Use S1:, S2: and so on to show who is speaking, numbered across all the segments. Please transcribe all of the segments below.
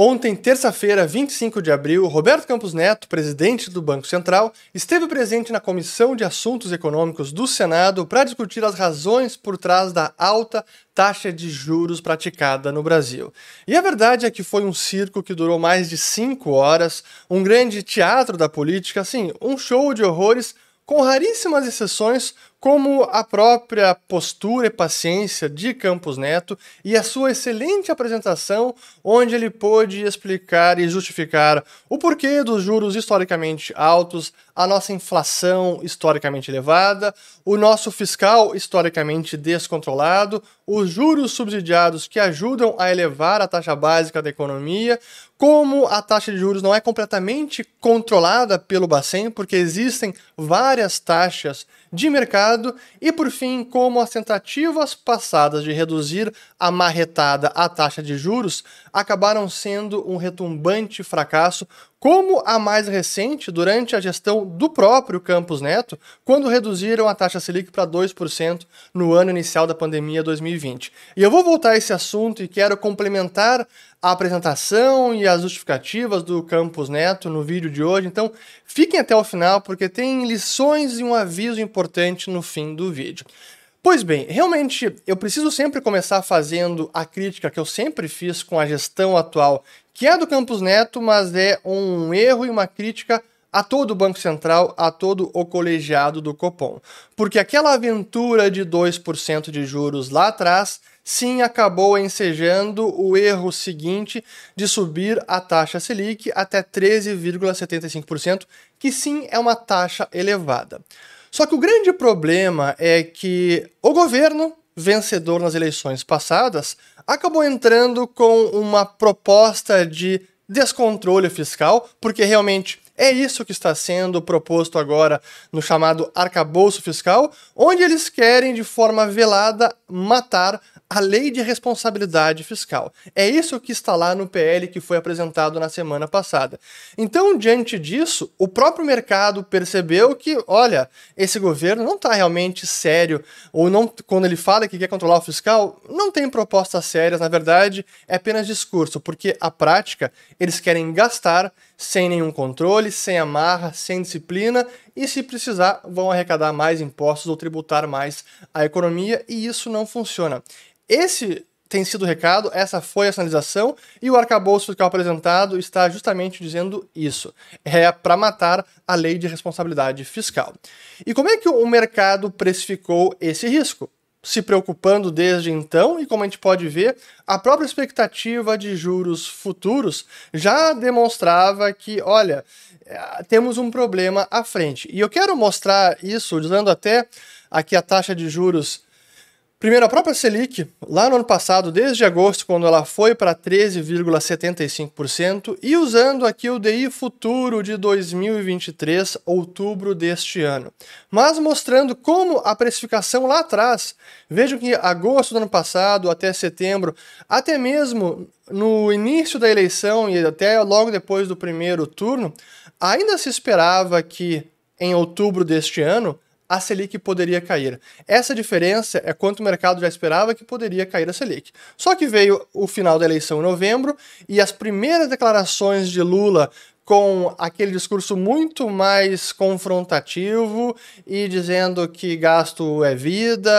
S1: Ontem, terça-feira, 25 de abril, Roberto Campos Neto, presidente do Banco Central, esteve presente na Comissão de Assuntos Econômicos do Senado para discutir as razões por trás da alta taxa de juros praticada no Brasil. E a verdade é que foi um circo que durou mais de cinco horas, um grande teatro da política, assim, um show de horrores com raríssimas exceções, como a própria postura e paciência de Campos Neto e a sua excelente apresentação, onde ele pôde explicar e justificar o porquê dos juros historicamente altos, a nossa inflação historicamente elevada, o nosso fiscal historicamente descontrolado, os juros subsidiados que ajudam a elevar a taxa básica da economia, como a taxa de juros não é completamente controlada pelo Bacen, porque existem várias taxas de mercado e, por fim, como as tentativas passadas de reduzir a marretada à taxa de juros acabaram sendo um retumbante fracasso, como a mais recente durante a gestão do próprio Campos Neto, quando reduziram a taxa Selic para 2% no ano inicial da pandemia 2020. E eu vou voltar a esse assunto e quero complementar a apresentação e as justificativas do Campos Neto no vídeo de hoje, então fiquem até o final porque tem lições e um aviso importante no fim do vídeo. Pois bem, realmente eu preciso sempre começar fazendo a crítica que eu sempre fiz com a gestão atual, que é do Campos Neto, mas é um erro e uma crítica a todo o Banco Central, a todo o colegiado do Copom. Porque aquela aventura de 2% de juros lá atrás, sim acabou ensejando o erro seguinte de subir a taxa Selic até 13,75%, que sim é uma taxa elevada. Só que o grande problema é que o governo, vencedor nas eleições passadas, acabou entrando com uma proposta de descontrole fiscal, porque realmente é isso que está sendo proposto agora no chamado arcabouço fiscal, onde eles querem de forma velada matar a lei de responsabilidade fiscal. É isso que está lá no PL que foi apresentado na semana passada. Então, diante disso, o próprio mercado percebeu que, olha, esse governo não está realmente sério, ou não, quando ele fala que quer controlar o fiscal, não tem propostas sérias, na verdade, é apenas discurso, porque a prática eles querem gastar sem nenhum controle, sem amarra, sem disciplina e, se precisar, vão arrecadar mais impostos ou tributar mais a economia e isso não funciona. Esse tem sido o recado, essa foi a sinalização, e o arcabouço fiscal apresentado está justamente dizendo isso. É para matar a lei de responsabilidade fiscal. E como é que o mercado precificou esse risco? Se preocupando desde então, e como a gente pode ver, a própria expectativa de juros futuros já demonstrava que, olha, eh, temos um problema à frente. E eu quero mostrar isso usando até aqui a taxa de juros Primeiro, a própria Selic, lá no ano passado, desde agosto, quando ela foi para 13,75%, e usando aqui o DI futuro de 2023, outubro deste ano. Mas mostrando como a precificação lá atrás, vejam que agosto do ano passado até setembro, até mesmo no início da eleição e até logo depois do primeiro turno, ainda se esperava que em outubro deste ano a Selic poderia cair. Essa diferença é quanto o mercado já esperava que poderia cair a Selic. Só que veio o final da eleição em novembro e as primeiras declarações de Lula com aquele discurso muito mais confrontativo e dizendo que gasto é vida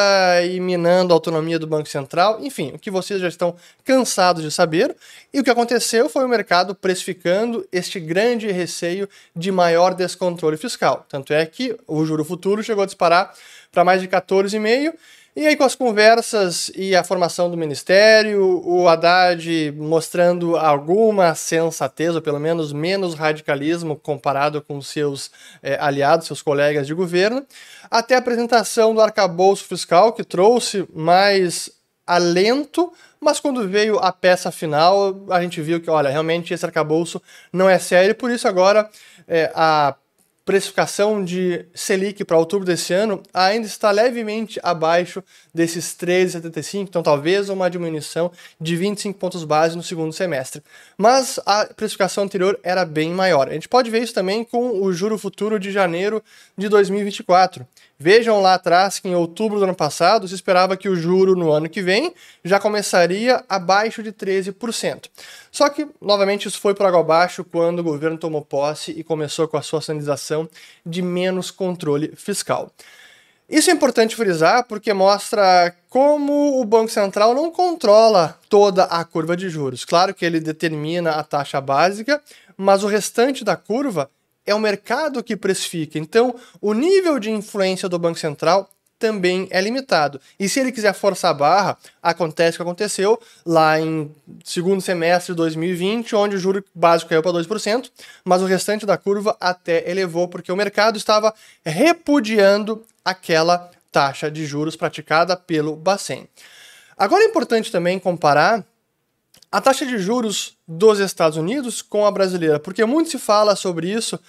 S1: e minando a autonomia do Banco Central, enfim, o que vocês já estão cansados de saber. E o que aconteceu foi o mercado precificando este grande receio de maior descontrole fiscal. Tanto é que o juro futuro chegou a disparar para mais de 14,5 e aí, com as conversas e a formação do ministério, o Haddad mostrando alguma sensatez, ou pelo menos menos radicalismo comparado com seus é, aliados, seus colegas de governo, até a apresentação do arcabouço fiscal, que trouxe mais alento, mas quando veio a peça final, a gente viu que, olha, realmente esse arcabouço não é sério, por isso agora é, a precificação de Selic para outubro desse ano ainda está levemente abaixo desses 13,75, então talvez uma diminuição de 25 pontos base no segundo semestre. Mas a precificação anterior era bem maior. A gente pode ver isso também com o juro futuro de janeiro de 2024. Vejam lá atrás que em outubro do ano passado se esperava que o juro no ano que vem já começaria abaixo de 13%. Só que, novamente, isso foi por água abaixo quando o governo tomou posse e começou com a sua sinalização de menos controle fiscal. Isso é importante frisar porque mostra como o Banco Central não controla toda a curva de juros. Claro que ele determina a taxa básica, mas o restante da curva é o mercado que precifica. Então, o nível de influência do Banco Central também é limitado. E se ele quiser forçar a barra, acontece o que aconteceu lá em segundo semestre de 2020, onde o juro básico caiu para 2%, mas o restante da curva até elevou, porque o mercado estava repudiando aquela taxa de juros praticada pelo Bacen. Agora é importante também comparar a taxa de juros dos Estados Unidos com a brasileira, porque muito se fala sobre isso,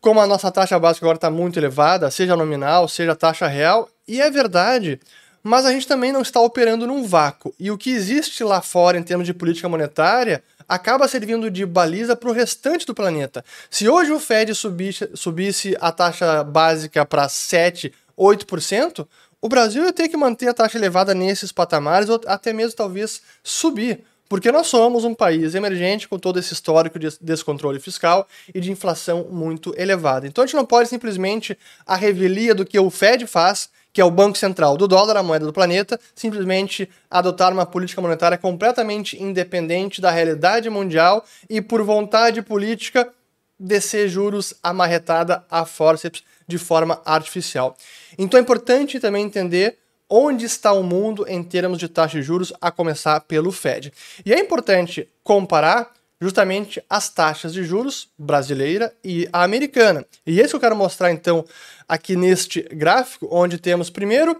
S1: como a nossa taxa básica agora está muito elevada, seja nominal, seja taxa real, e é verdade, mas a gente também não está operando num vácuo. E o que existe lá fora em termos de política monetária acaba servindo de baliza para o restante do planeta. Se hoje o Fed subisse, subisse a taxa básica para 7, 8%, o Brasil ia ter que manter a taxa elevada nesses patamares ou até mesmo talvez subir. Porque nós somos um país emergente com todo esse histórico de descontrole fiscal e de inflação muito elevada. Então a gente não pode simplesmente a revelia do que o Fed faz, que é o Banco Central do dólar, a moeda do planeta, simplesmente adotar uma política monetária completamente independente da realidade mundial e por vontade política descer juros amarretada a forceps de forma artificial. Então é importante também entender onde está o mundo em termos de taxa de juros, a começar pelo Fed. E é importante comparar justamente as taxas de juros brasileira e a americana. E esse eu quero mostrar então aqui neste gráfico, onde temos primeiro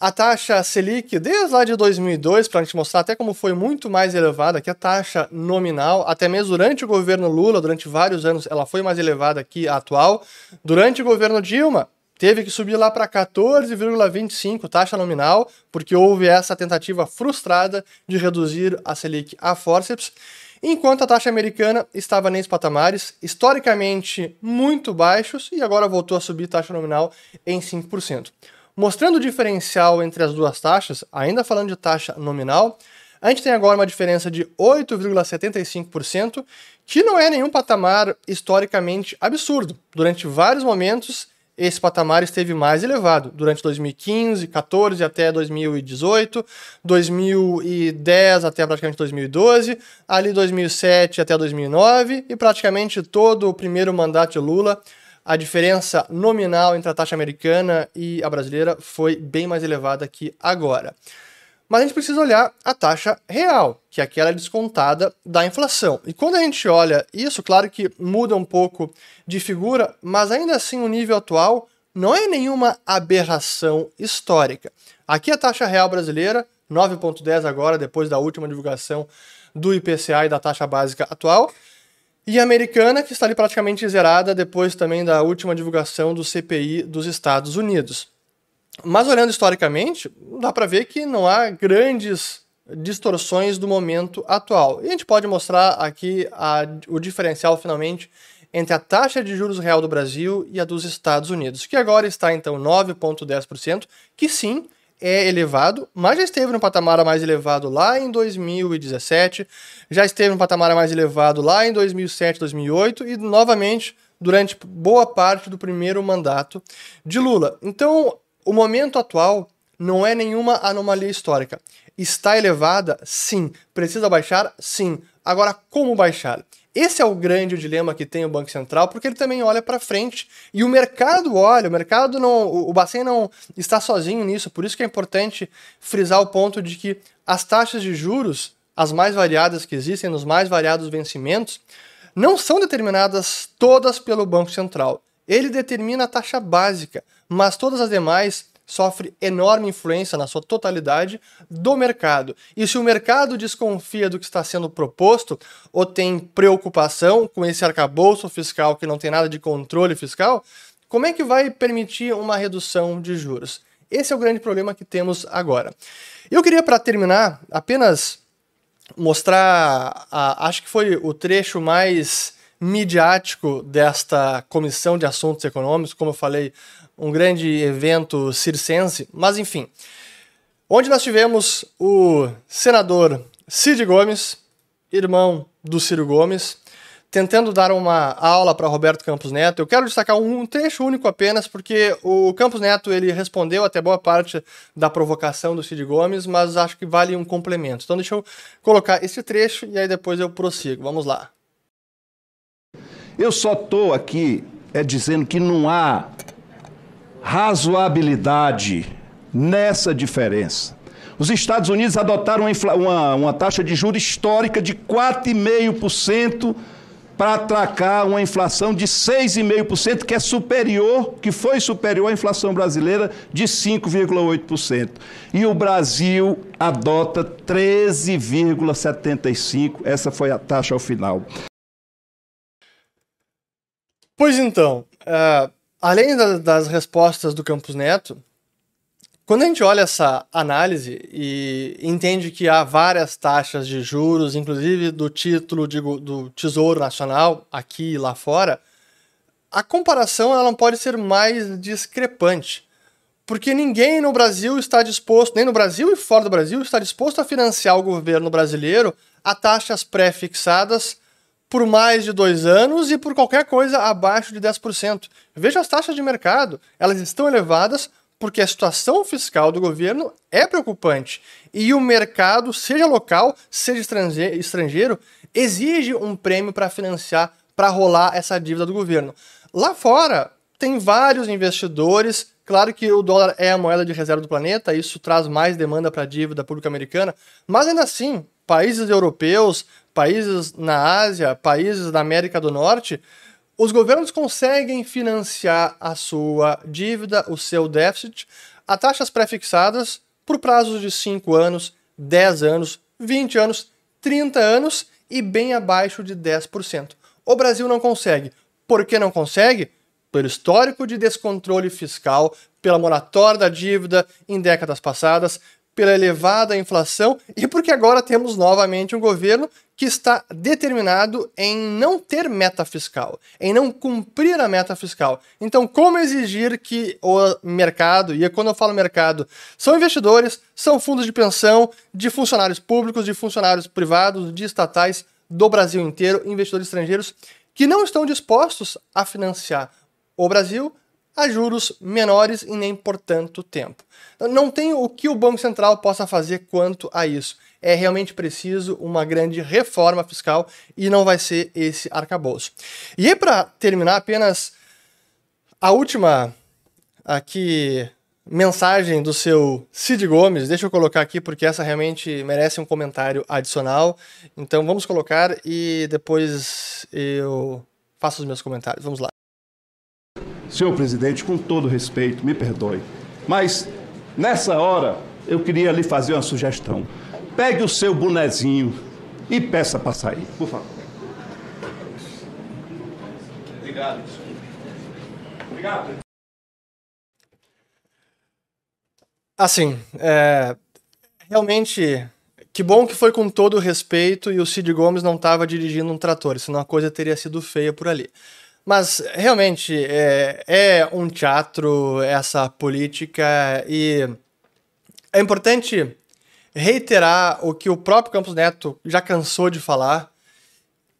S1: a taxa Selic desde lá de 2002, para a gente mostrar até como foi muito mais elevada que a taxa nominal, até mesmo durante o governo Lula, durante vários anos, ela foi mais elevada que a atual. Durante o governo Dilma, teve que subir lá para 14,25 taxa nominal, porque houve essa tentativa frustrada de reduzir a Selic a forceps, enquanto a taxa americana estava nesses patamares historicamente muito baixos e agora voltou a subir taxa nominal em 5%. Mostrando o diferencial entre as duas taxas, ainda falando de taxa nominal, a gente tem agora uma diferença de 8,75%, que não é nenhum patamar historicamente absurdo. Durante vários momentos, esse patamar esteve mais elevado durante 2015, 14 até 2018, 2010 até praticamente 2012, ali 2007 até 2009 e praticamente todo o primeiro mandato de Lula. A diferença nominal entre a taxa americana e a brasileira foi bem mais elevada que agora. Mas a gente precisa olhar a taxa real, que é aquela descontada da inflação. E quando a gente olha isso, claro que muda um pouco de figura, mas ainda assim o nível atual não é nenhuma aberração histórica. Aqui a taxa real brasileira, 9,10 agora, depois da última divulgação do IPCA e da taxa básica atual. E a americana, que está ali praticamente zerada depois também da última divulgação do CPI dos Estados Unidos. Mas olhando historicamente, dá para ver que não há grandes distorções do momento atual. E a gente pode mostrar aqui a, o diferencial finalmente entre a taxa de juros real do Brasil e a dos Estados Unidos, que agora está então 9,10%, que sim é elevado, mas já esteve no patamar mais elevado lá em 2017, já esteve no patamar mais elevado lá em 2007, 2008 e novamente durante boa parte do primeiro mandato de Lula. Então, o momento atual não é nenhuma anomalia histórica. Está elevada? Sim. Precisa baixar? Sim. Agora, como baixar? Esse é o grande dilema que tem o Banco Central, porque ele também olha para frente e o mercado olha, o mercado não, o Bacen não está sozinho nisso, por isso que é importante frisar o ponto de que as taxas de juros, as mais variadas que existem, nos mais variados vencimentos, não são determinadas todas pelo Banco Central. Ele determina a taxa básica, mas todas as demais sofre enorme influência na sua totalidade do mercado. E se o mercado desconfia do que está sendo proposto ou tem preocupação com esse arcabouço fiscal que não tem nada de controle fiscal, como é que vai permitir uma redução de juros? Esse é o grande problema que temos agora. Eu queria, para terminar, apenas mostrar, a, acho que foi o trecho mais midiático desta Comissão de Assuntos Econômicos, como eu falei, um grande evento circense, mas enfim, onde nós tivemos o senador Cid Gomes, irmão do Ciro Gomes, tentando dar uma aula para Roberto Campos Neto. Eu quero destacar um trecho único apenas, porque o Campos Neto ele respondeu até boa parte da provocação do Cid Gomes, mas acho que vale um complemento. Então deixa eu colocar esse trecho e aí depois eu prossigo. Vamos lá.
S2: Eu só estou aqui é dizendo que não há razoabilidade nessa diferença. Os Estados Unidos adotaram uma, uma, uma taxa de juros histórica de 4,5% para atracar uma inflação de 6,5%, que é superior, que foi superior à inflação brasileira de 5,8%. E o Brasil adota 13,75%, essa foi a taxa ao final.
S1: Pois então, uh, além da, das respostas do Campos Neto, quando a gente olha essa análise e entende que há várias taxas de juros, inclusive do título do Tesouro Nacional, aqui e lá fora, a comparação ela não pode ser mais discrepante. Porque ninguém no Brasil está disposto, nem no Brasil e fora do Brasil, está disposto a financiar o governo brasileiro a taxas pré-fixadas por mais de dois anos e por qualquer coisa abaixo de 10%. Veja as taxas de mercado, elas estão elevadas porque a situação fiscal do governo é preocupante e o mercado, seja local, seja estrangeiro, exige um prêmio para financiar, para rolar essa dívida do governo. Lá fora, tem vários investidores. Claro que o dólar é a moeda de reserva do planeta, isso traz mais demanda para a dívida pública americana, mas ainda assim, países europeus, países na Ásia, países da América do Norte os governos conseguem financiar a sua dívida, o seu déficit, a taxas pré-fixadas por prazos de 5 anos, 10 anos, 20 anos, 30 anos e bem abaixo de 10%. O Brasil não consegue. Por que não consegue? Pelo histórico de descontrole fiscal, pela moratória da dívida em décadas passadas, pela elevada inflação e porque agora temos novamente um governo que está determinado em não ter meta fiscal, em não cumprir a meta fiscal. Então, como exigir que o mercado, e quando eu falo mercado, são investidores, são fundos de pensão, de funcionários públicos, de funcionários privados, de estatais do Brasil inteiro, investidores estrangeiros, que não estão dispostos a financiar o Brasil a juros menores e nem por tanto tempo. Não tem o que o Banco Central possa fazer quanto a isso. É realmente preciso uma grande reforma fiscal e não vai ser esse arcabouço. E aí, para terminar, apenas a última aqui mensagem do seu Cid Gomes. Deixa eu colocar aqui porque essa realmente merece um comentário adicional. Então vamos colocar e depois eu faço os meus comentários. Vamos lá.
S2: Senhor presidente, com todo respeito, me perdoe, mas nessa hora eu queria lhe fazer uma sugestão. Pegue o seu bonezinho e peça para sair, por favor. Obrigado.
S1: Obrigado. Assim, é, realmente, que bom que foi com todo respeito e o Cid Gomes não estava dirigindo um trator, senão a coisa teria sido feia por ali. Mas realmente é, é um teatro essa política e é importante reiterar o que o próprio Campos Neto já cansou de falar.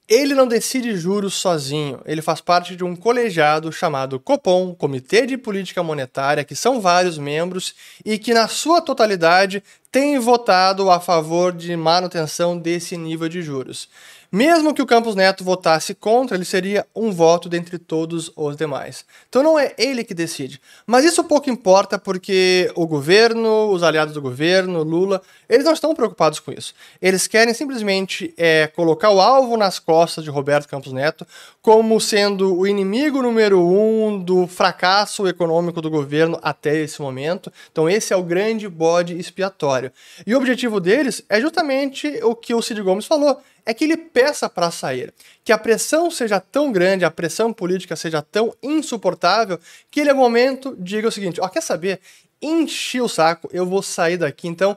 S1: Ele não decide juros sozinho, ele faz parte de um colegiado chamado Copom, Comitê de Política Monetária, que são vários membros e que, na sua totalidade, tem votado a favor de manutenção desse nível de juros. Mesmo que o Campos Neto votasse contra, ele seria um voto dentre todos os demais. Então não é ele que decide. Mas isso pouco importa porque o governo, os aliados do governo, Lula, eles não estão preocupados com isso. Eles querem simplesmente é, colocar o alvo nas costas de Roberto Campos Neto como sendo o inimigo número um do fracasso econômico do governo até esse momento. Então esse é o grande bode expiatório. E o objetivo deles é justamente o que o Cid Gomes falou é que ele peça para sair. Que a pressão seja tão grande, a pressão política seja tão insuportável, que ele, a momento, diga o seguinte: ó, quer saber? Enchi o saco, eu vou sair daqui. Então,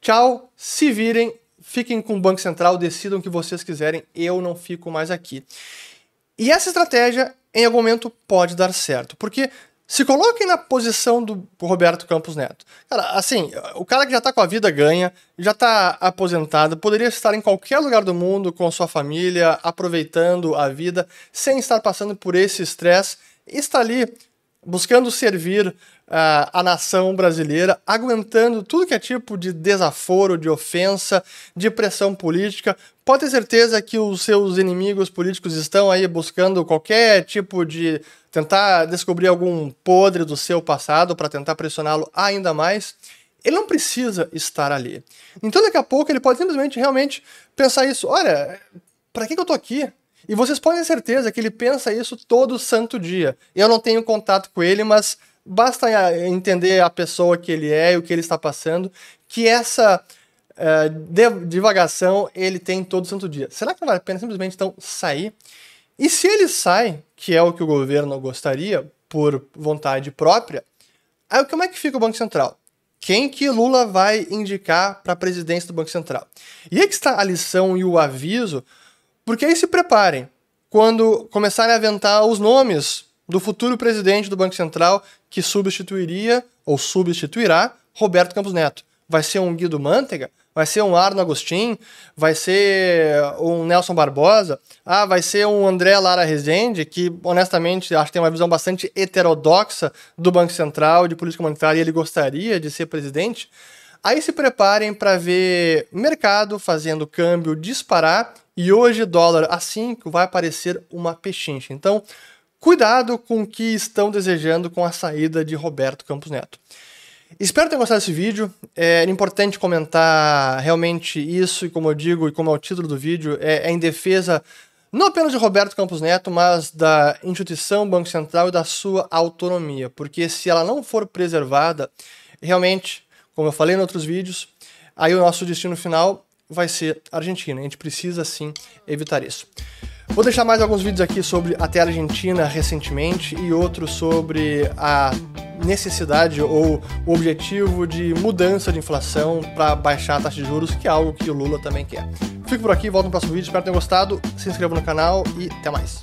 S1: tchau, se virem, fiquem com o Banco Central, decidam o que vocês quiserem, eu não fico mais aqui. E essa estratégia, em algum momento, pode dar certo, porque se coloquem na posição do Roberto Campos Neto. Cara, assim, o cara que já tá com a vida ganha, já tá aposentado, poderia estar em qualquer lugar do mundo com sua família, aproveitando a vida, sem estar passando por esse estresse, está ali buscando servir uh, a nação brasileira, aguentando tudo que é tipo de desaforo, de ofensa, de pressão política. Pode ter certeza que os seus inimigos políticos estão aí buscando qualquer tipo de tentar descobrir algum podre do seu passado para tentar pressioná-lo ainda mais. Ele não precisa estar ali. Então daqui a pouco ele pode simplesmente realmente pensar isso. Olha, para que, que eu tô aqui? E vocês podem ter certeza que ele pensa isso todo santo dia. Eu não tenho contato com ele, mas basta entender a pessoa que ele é e o que ele está passando, que essa uh, divagação ele tem todo santo dia. Será que não vale a pena simplesmente então sair? E se ele sai, que é o que o governo gostaria, por vontade própria, aí como é que fica o Banco Central? Quem que Lula vai indicar para a presidência do Banco Central? E aí que está a lição e o aviso porque aí se preparem. Quando começarem a aventar os nomes do futuro presidente do Banco Central que substituiria ou substituirá Roberto Campos Neto. Vai ser um Guido Mantega? Vai ser um Arno Agostinho? Vai ser um Nelson Barbosa? Ah, vai ser um André Lara Rezende, que honestamente acho que tem uma visão bastante heterodoxa do Banco Central, de política monetária, e ele gostaria de ser presidente? Aí se preparem para ver mercado fazendo câmbio disparar e hoje dólar a 5 vai aparecer uma pechincha. Então, cuidado com o que estão desejando com a saída de Roberto Campos Neto. Espero ter gostado desse vídeo. É importante comentar realmente isso, e como eu digo, e como é o título do vídeo, é, é em defesa não apenas de Roberto Campos Neto, mas da instituição Banco Central e da sua autonomia. Porque se ela não for preservada, realmente como eu falei em outros vídeos, aí o nosso destino final vai ser Argentina. A gente precisa sim evitar isso. Vou deixar mais alguns vídeos aqui sobre até a Argentina recentemente e outros sobre a necessidade ou o objetivo de mudança de inflação para baixar a taxa de juros, que é algo que o Lula também quer. Fico por aqui, volto no próximo vídeo, espero que tenham gostado, se inscreva no canal e até mais.